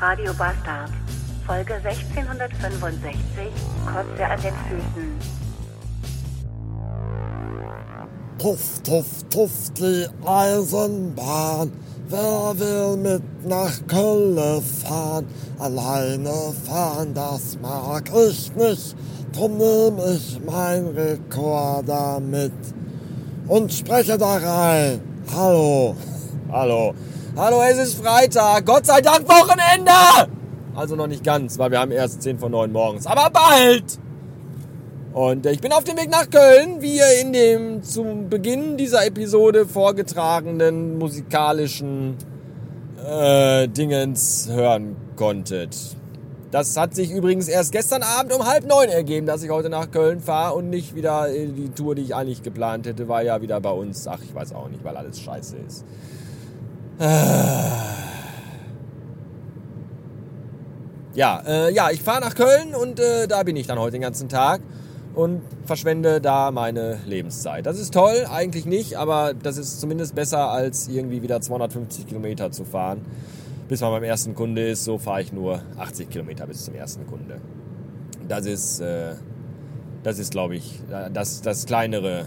Radio Bastard. Folge 1665. Kotze an den Füßen. Tuff, tuff, tuff, die Eisenbahn. Wer will mit nach Köln fahren? Alleine fahren, das mag ich nicht. Drum nehm ich mein Rekorder mit und spreche da rein. Hallo. Hallo. Hallo, es ist Freitag. Gott sei Dank Wochenende! Also noch nicht ganz, weil wir haben erst 10 von 9 morgens. Aber bald! Und ich bin auf dem Weg nach Köln, wie ihr in dem zum Beginn dieser Episode vorgetragenen musikalischen äh, Dingens hören konntet. Das hat sich übrigens erst gestern Abend um halb neun ergeben, dass ich heute nach Köln fahre und nicht wieder die Tour, die ich eigentlich geplant hätte, war ja wieder bei uns. Ach, ich weiß auch nicht, weil alles scheiße ist. Ja, äh, ja, ich fahre nach Köln und äh, da bin ich dann heute den ganzen Tag und verschwende da meine Lebenszeit. Das ist toll, eigentlich nicht, aber das ist zumindest besser als irgendwie wieder 250 Kilometer zu fahren, bis man beim ersten Kunde ist. So fahre ich nur 80 Kilometer bis zum ersten Kunde. Das ist, äh, das ist, glaube ich, das, das kleinere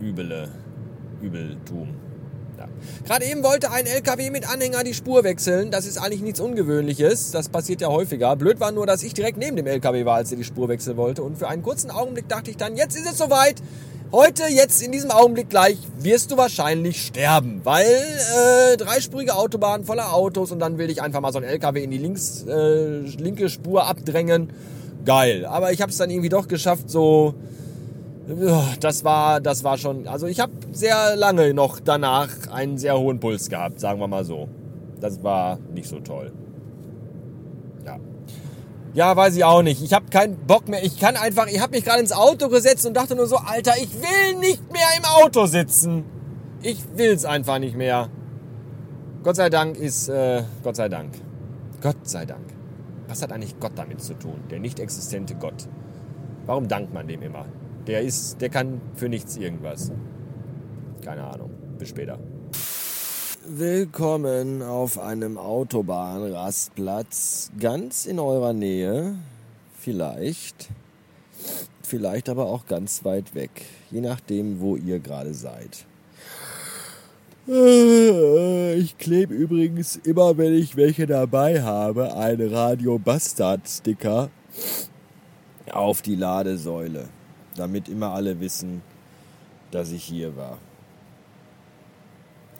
Übele, Übeltum. Ja. Gerade eben wollte ein LKW mit Anhänger die Spur wechseln. Das ist eigentlich nichts Ungewöhnliches. Das passiert ja häufiger. Blöd war nur, dass ich direkt neben dem LKW war, als er die Spur wechseln wollte. Und für einen kurzen Augenblick dachte ich dann, jetzt ist es soweit. Heute, jetzt in diesem Augenblick gleich, wirst du wahrscheinlich sterben, weil äh, dreispurige Autobahn voller Autos und dann will ich einfach mal so ein LKW in die links, äh, linke Spur abdrängen. Geil. Aber ich habe es dann irgendwie doch geschafft, so das war, das war schon, also ich habe sehr lange noch danach einen sehr hohen Puls gehabt, sagen wir mal so. Das war nicht so toll. Ja. Ja, weiß ich auch nicht. Ich habe keinen Bock mehr. Ich kann einfach, ich habe mich gerade ins Auto gesetzt und dachte nur so, Alter, ich will nicht mehr im Auto sitzen. Ich will's einfach nicht mehr. Gott sei Dank ist, äh, Gott sei Dank. Gott sei Dank. Was hat eigentlich Gott damit zu tun? Der nicht existente Gott. Warum dankt man dem immer? Der ist, der kann für nichts irgendwas. Keine Ahnung. Bis später. Willkommen auf einem Autobahnrastplatz ganz in eurer Nähe. Vielleicht. Vielleicht aber auch ganz weit weg. Je nachdem, wo ihr gerade seid. Ich klebe übrigens immer, wenn ich welche dabei habe, einen Radio Bastard Sticker auf die Ladesäule damit immer alle wissen, dass ich hier war.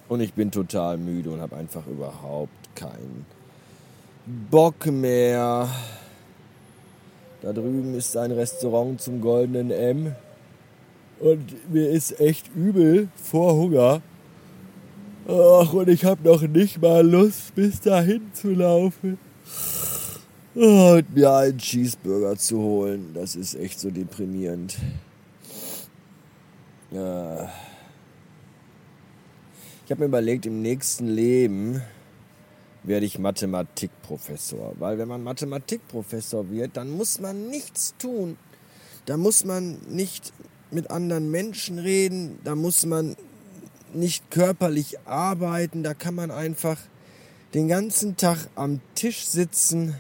Und ich bin total müde und habe einfach überhaupt keinen Bock mehr. Da drüben ist ein Restaurant zum goldenen M. Und mir ist echt übel vor Hunger. Ach, und ich habe noch nicht mal Lust, bis dahin zu laufen und mir einen Cheeseburger zu holen. Das ist echt so deprimierend. Ich habe mir überlegt, im nächsten Leben werde ich Mathematikprofessor. Weil wenn man Mathematikprofessor wird, dann muss man nichts tun. Da muss man nicht mit anderen Menschen reden, da muss man nicht körperlich arbeiten, da kann man einfach den ganzen Tag am Tisch sitzen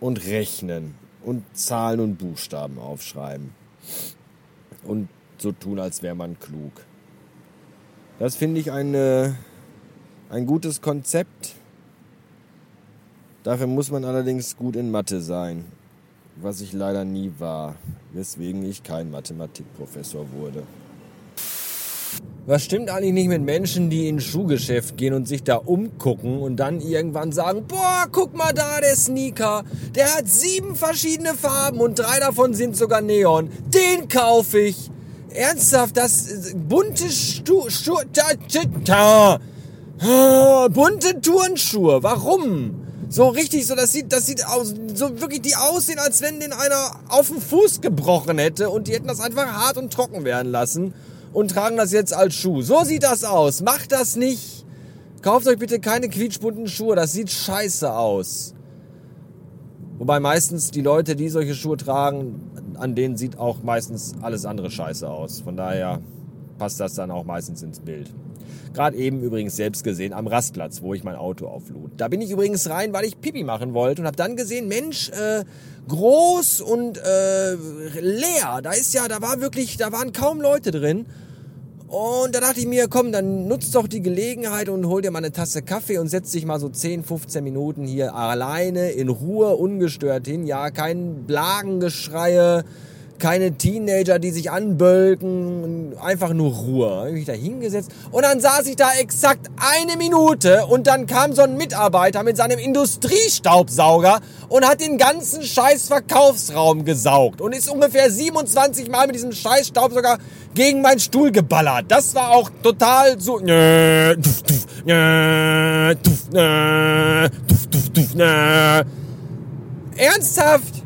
und rechnen und Zahlen und Buchstaben aufschreiben und so tun, als wäre man klug. Das finde ich eine, ein gutes Konzept. Dafür muss man allerdings gut in Mathe sein, was ich leider nie war, weswegen ich kein Mathematikprofessor wurde. Was stimmt eigentlich nicht mit Menschen, die in ein Schuhgeschäft gehen und sich da umgucken und dann irgendwann sagen, boah, guck mal da, der Sneaker, der hat sieben verschiedene Farben und drei davon sind sogar Neon. Den kaufe ich. Ernsthaft, das bunte Stu, Stu, ta, ta, ta, bunte Turnschuhe. Warum? So richtig, so das sieht, das sieht aus, so wirklich die aussehen, als wenn den einer auf den Fuß gebrochen hätte und die hätten das einfach hart und trocken werden lassen und tragen das jetzt als Schuh. So sieht das aus. Macht das nicht. Kauft euch bitte keine quietschbunten Schuhe. Das sieht scheiße aus. Wobei meistens die Leute, die solche Schuhe tragen, an denen sieht auch meistens alles andere scheiße aus. Von daher passt das dann auch meistens ins Bild. Gerade eben übrigens selbst gesehen am Rastplatz, wo ich mein Auto auflud. Da bin ich übrigens rein, weil ich Pipi machen wollte und habe dann gesehen, Mensch, äh, groß und äh, leer. Da ist ja, da war wirklich, da waren kaum Leute drin. Und da dachte ich mir, komm, dann nutzt doch die Gelegenheit und hol dir mal eine Tasse Kaffee und setz dich mal so 10, 15 Minuten hier alleine in Ruhe, ungestört hin. Ja, kein Blagengeschreie, keine Teenager, die sich anbölken, einfach nur Ruhe. Habe ich mich da hingesetzt und dann saß ich da exakt eine Minute und dann kam so ein Mitarbeiter mit seinem Industriestaubsauger und hat den ganzen scheiß Verkaufsraum gesaugt und ist ungefähr 27 Mal mit diesem scheiß Staubsauger gegen meinen Stuhl geballert. Das war auch total so Ernsthaft?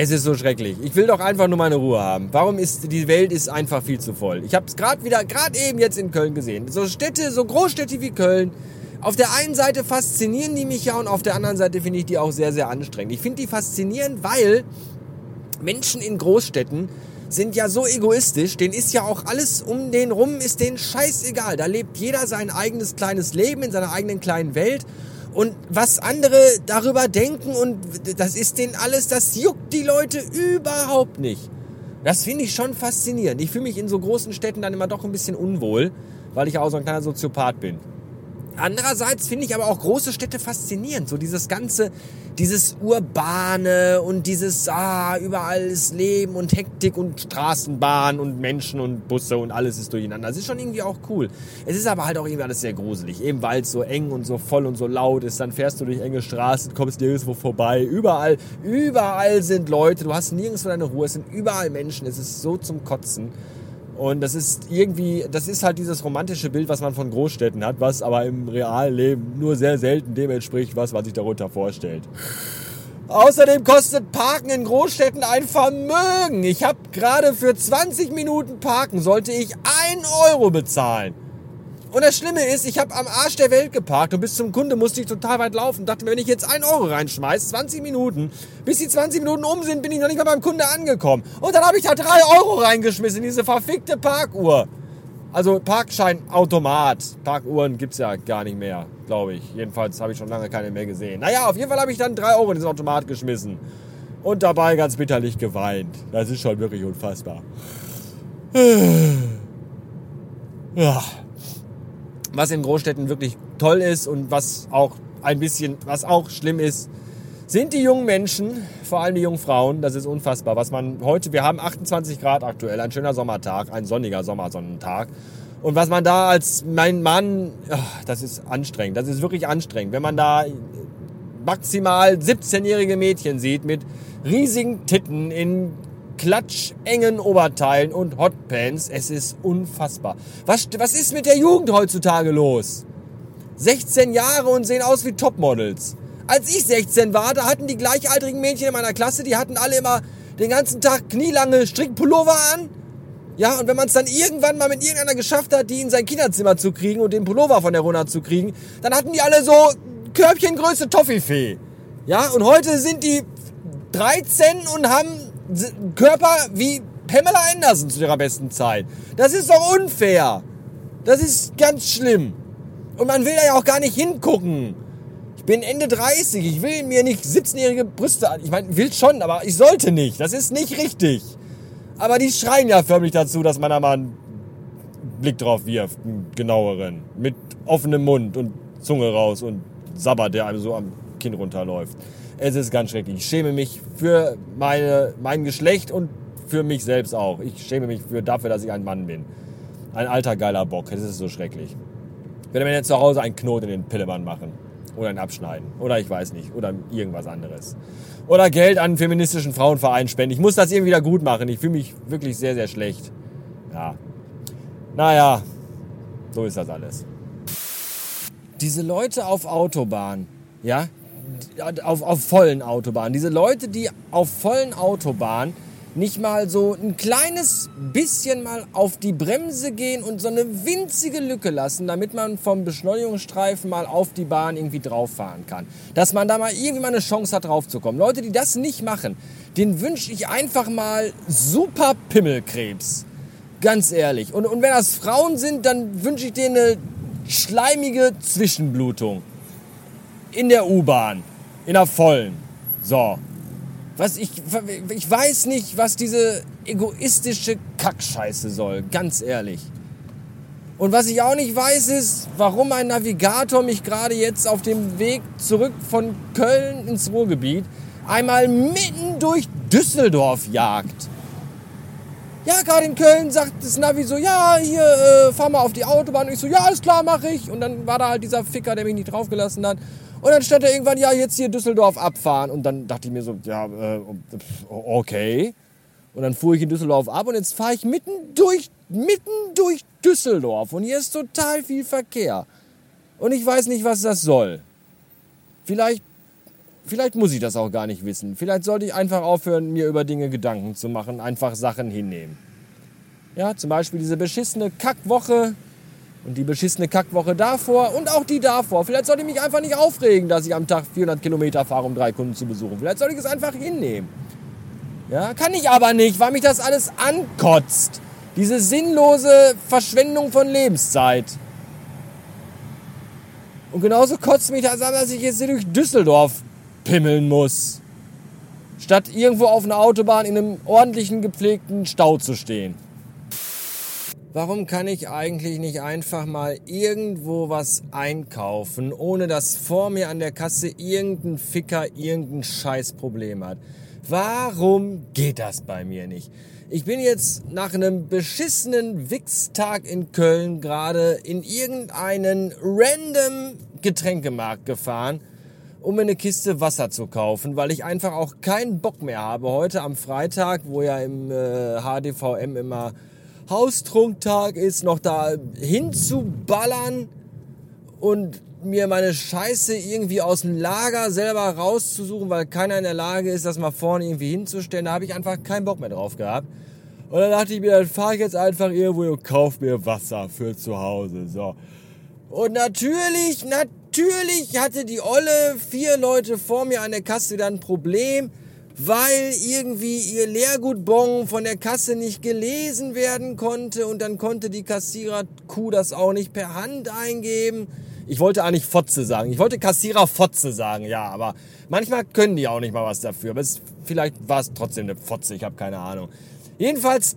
Es ist so schrecklich. Ich will doch einfach nur meine Ruhe haben. Warum ist die Welt ist einfach viel zu voll? Ich habe es gerade wieder, gerade eben jetzt in Köln gesehen. So Städte, so Großstädte wie Köln. Auf der einen Seite faszinieren die mich ja und auf der anderen Seite finde ich die auch sehr, sehr anstrengend. Ich finde die faszinierend, weil Menschen in Großstädten sind ja so egoistisch, denen ist ja auch alles um den rum, ist denen scheißegal. Da lebt jeder sein eigenes kleines Leben in seiner eigenen kleinen Welt und was andere darüber denken und das ist denen alles, das juckt die Leute überhaupt nicht. Das finde ich schon faszinierend. Ich fühle mich in so großen Städten dann immer doch ein bisschen unwohl, weil ich auch so ein kleiner Soziopath bin. Andererseits finde ich aber auch große Städte faszinierend. So dieses ganze, dieses Urbane und dieses, ah, überall ist Leben und Hektik und Straßenbahn und Menschen und Busse und alles ist durcheinander. Das ist schon irgendwie auch cool. Es ist aber halt auch irgendwie alles sehr gruselig. Eben weil es so eng und so voll und so laut ist. Dann fährst du durch enge Straßen, kommst nirgendwo vorbei. Überall, überall sind Leute. Du hast nirgendwo deine Ruhe. Es sind überall Menschen. Es ist so zum Kotzen. Und das ist irgendwie, das ist halt dieses romantische Bild, was man von Großstädten hat, was aber im realen Leben nur sehr selten dem entspricht, was man sich darunter vorstellt. Außerdem kostet Parken in Großstädten ein Vermögen. Ich habe gerade für 20 Minuten Parken sollte ich 1 Euro bezahlen. Und das Schlimme ist, ich habe am Arsch der Welt geparkt und bis zum Kunde musste ich total weit laufen. Dachte mir, wenn ich jetzt 1 Euro reinschmeiß, 20 Minuten, bis die 20 Minuten um sind, bin ich noch nicht mal beim Kunde angekommen. Und dann habe ich da 3 Euro reingeschmissen in diese verfickte Parkuhr. Also Parkscheinautomat. Parkuhren gibt's ja gar nicht mehr, glaube ich. Jedenfalls habe ich schon lange keine mehr gesehen. Naja, auf jeden Fall habe ich dann 3 Euro in diesen Automat geschmissen. Und dabei ganz bitterlich geweint. Das ist schon wirklich unfassbar. Ja was in Großstädten wirklich toll ist und was auch ein bisschen, was auch schlimm ist, sind die jungen Menschen, vor allem die jungen Frauen. Das ist unfassbar, was man heute, wir haben 28 Grad aktuell, ein schöner Sommertag, ein sonniger Sommersonnentag. Und was man da als mein Mann, ach, das ist anstrengend, das ist wirklich anstrengend, wenn man da maximal 17-jährige Mädchen sieht mit riesigen Titten in klatschengen Oberteilen und Hotpants. Es ist unfassbar. Was, was ist mit der Jugend heutzutage los? 16 Jahre und sehen aus wie Topmodels. Als ich 16 war, da hatten die gleichaltrigen Mädchen in meiner Klasse, die hatten alle immer den ganzen Tag knielange Strickpullover an. Ja, und wenn man es dann irgendwann mal mit irgendeiner geschafft hat, die in sein Kinderzimmer zu kriegen und den Pullover von der runter zu kriegen, dann hatten die alle so Körbchengröße Toffifee. Ja, und heute sind die 13 und haben Körper wie Pamela Anderson zu ihrer besten Zeit. Das ist doch unfair. Das ist ganz schlimm. Und man will da ja auch gar nicht hingucken. Ich bin Ende 30. Ich will mir nicht 17-jährige Brüste an. Ich meine, will schon, aber ich sollte nicht. Das ist nicht richtig. Aber die schreien ja förmlich dazu, dass man da mal einen Blick drauf wirft, einen genaueren. Mit offenem Mund und Zunge raus und Sabber, der einem so am Kinn runterläuft. Es ist ganz schrecklich. Ich schäme mich für meine, mein Geschlecht und für mich selbst auch. Ich schäme mich für, dafür, dass ich ein Mann bin. Ein alter geiler Bock. Das ist so schrecklich. Ich werde mir jetzt zu Hause einen Knoten in den Pillemann machen. Oder ein Abschneiden. Oder ich weiß nicht. Oder irgendwas anderes. Oder Geld an einen feministischen Frauenverein spenden. Ich muss das irgendwie wieder gut machen. Ich fühle mich wirklich sehr, sehr schlecht. Ja. Naja, so ist das alles. Diese Leute auf Autobahn, ja, auf, auf vollen Autobahnen. Diese Leute, die auf vollen Autobahnen nicht mal so ein kleines bisschen mal auf die Bremse gehen und so eine winzige Lücke lassen, damit man vom Beschleunigungsstreifen mal auf die Bahn irgendwie drauf fahren kann. Dass man da mal irgendwie mal eine Chance hat draufzukommen. Leute, die das nicht machen, den wünsche ich einfach mal super Pimmelkrebs. Ganz ehrlich. Und, und wenn das Frauen sind, dann wünsche ich denen eine schleimige Zwischenblutung. In der U-Bahn. In der vollen. So. Was ich, ich weiß nicht, was diese egoistische Kackscheiße soll. Ganz ehrlich. Und was ich auch nicht weiß, ist, warum ein Navigator mich gerade jetzt auf dem Weg zurück von Köln ins Ruhrgebiet einmal mitten durch Düsseldorf jagt. Ja, gerade in Köln sagt das Navi so, ja, hier, äh, fahr mal auf die Autobahn. Und ich so, ja, alles klar, mach ich. Und dann war da halt dieser Ficker, der mich nicht draufgelassen hat. Und dann stand er irgendwann, ja, jetzt hier Düsseldorf abfahren. Und dann dachte ich mir so, ja, äh, okay. Und dann fuhr ich in Düsseldorf ab und jetzt fahre ich mitten durch, mitten durch Düsseldorf. Und hier ist total viel Verkehr. Und ich weiß nicht, was das soll. Vielleicht, vielleicht muss ich das auch gar nicht wissen. Vielleicht sollte ich einfach aufhören, mir über Dinge Gedanken zu machen, einfach Sachen hinnehmen. Ja, zum Beispiel diese beschissene Kackwoche und die beschissene Kackwoche davor und auch die davor. Vielleicht sollte ich mich einfach nicht aufregen, dass ich am Tag 400 Kilometer fahre, um drei Kunden zu besuchen. Vielleicht sollte ich es einfach hinnehmen. Ja, kann ich aber nicht, weil mich das alles ankotzt. Diese sinnlose Verschwendung von Lebenszeit. Und genauso kotzt mich das an, dass ich jetzt hier durch Düsseldorf pimmeln muss. Statt irgendwo auf einer Autobahn in einem ordentlichen, gepflegten Stau zu stehen. Warum kann ich eigentlich nicht einfach mal irgendwo was einkaufen, ohne dass vor mir an der Kasse irgendein Ficker irgendein Scheißproblem hat? Warum geht das bei mir nicht? Ich bin jetzt nach einem beschissenen Wichstag in Köln gerade in irgendeinen random Getränkemarkt gefahren, um mir eine Kiste Wasser zu kaufen, weil ich einfach auch keinen Bock mehr habe. Heute am Freitag, wo ja im äh, HDVM immer Haustrunktag ist, noch da hinzuballern und mir meine Scheiße irgendwie aus dem Lager selber rauszusuchen, weil keiner in der Lage ist, das mal vorne irgendwie hinzustellen. Da habe ich einfach keinen Bock mehr drauf gehabt. Und dann dachte ich mir, dann fahre ich jetzt einfach irgendwo und kaufe mir Wasser für zu Hause. So. Und natürlich, natürlich hatte die Olle vier Leute vor mir an der Kasse dann ein Problem, weil irgendwie ihr Leergutbon von der Kasse nicht gelesen werden konnte und dann konnte die Kassierer-Kuh das auch nicht per Hand eingeben. Ich wollte eigentlich Fotze sagen. Ich wollte Kassierer Fotze sagen, ja, aber manchmal können die auch nicht mal was dafür. Aber es, vielleicht war es trotzdem eine Fotze, ich habe keine Ahnung. Jedenfalls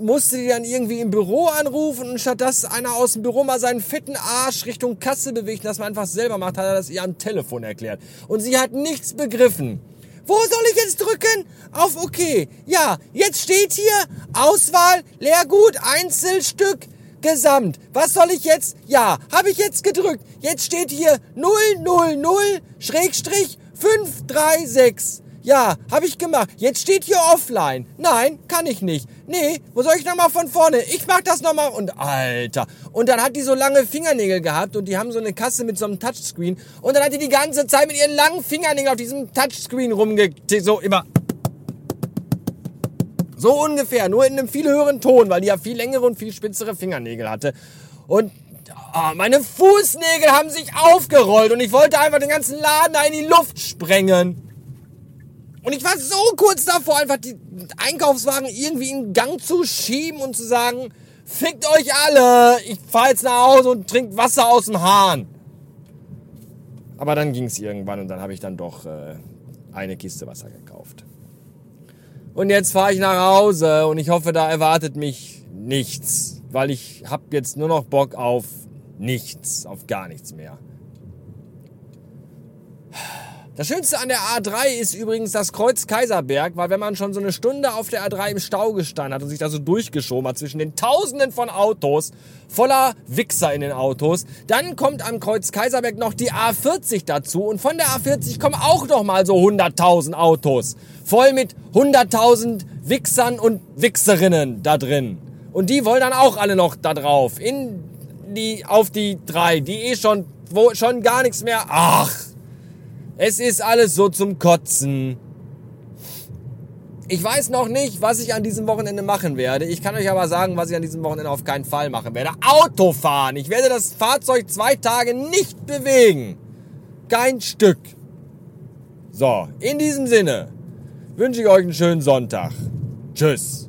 musste die dann irgendwie im Büro anrufen und statt dass einer aus dem Büro mal seinen fetten Arsch Richtung Kasse bewegt, dass man einfach selber macht, hat er das ihr am Telefon erklärt. Und sie hat nichts begriffen. Wo soll ich jetzt drücken? Auf OK. Ja, jetzt steht hier Auswahl, Leergut, Einzelstück, Gesamt. Was soll ich jetzt? Ja, habe ich jetzt gedrückt. Jetzt steht hier 000 Schrägstrich 536. Ja, habe ich gemacht. Jetzt steht hier offline. Nein, kann ich nicht. Nee, wo soll ich nochmal von vorne? Ich mach das nochmal. Und Alter. Und dann hat die so lange Fingernägel gehabt und die haben so eine Kasse mit so einem Touchscreen. Und dann hat die die ganze Zeit mit ihren langen Fingernägeln auf diesem Touchscreen rumge... So immer... So ungefähr, nur in einem viel höheren Ton, weil die ja viel längere und viel spitzere Fingernägel hatte. Und oh, meine Fußnägel haben sich aufgerollt und ich wollte einfach den ganzen Laden da in die Luft sprengen. Und ich war so kurz davor, einfach die Einkaufswagen irgendwie in Gang zu schieben und zu sagen, fickt euch alle, ich fahr jetzt nach Hause und trink Wasser aus dem Hahn. Aber dann ging es irgendwann und dann habe ich dann doch äh, eine Kiste Wasser gekauft. Und jetzt fahre ich nach Hause und ich hoffe, da erwartet mich nichts, weil ich habe jetzt nur noch Bock auf nichts, auf gar nichts mehr. Das Schönste an der A3 ist übrigens das Kreuz Kaiserberg, weil wenn man schon so eine Stunde auf der A3 im Stau gestanden hat und sich da so durchgeschoben hat zwischen den Tausenden von Autos, voller Wichser in den Autos, dann kommt am Kreuz Kaiserberg noch die A40 dazu und von der A40 kommen auch noch mal so 100.000 Autos, voll mit 100.000 Wichsern und Wichserinnen da drin. Und die wollen dann auch alle noch da drauf, in die, auf die drei, die eh schon, wo schon gar nichts mehr, ach, es ist alles so zum Kotzen. Ich weiß noch nicht, was ich an diesem Wochenende machen werde. Ich kann euch aber sagen, was ich an diesem Wochenende auf keinen Fall machen werde. Autofahren. Ich werde das Fahrzeug zwei Tage nicht bewegen. Kein Stück. So, in diesem Sinne wünsche ich euch einen schönen Sonntag. Tschüss.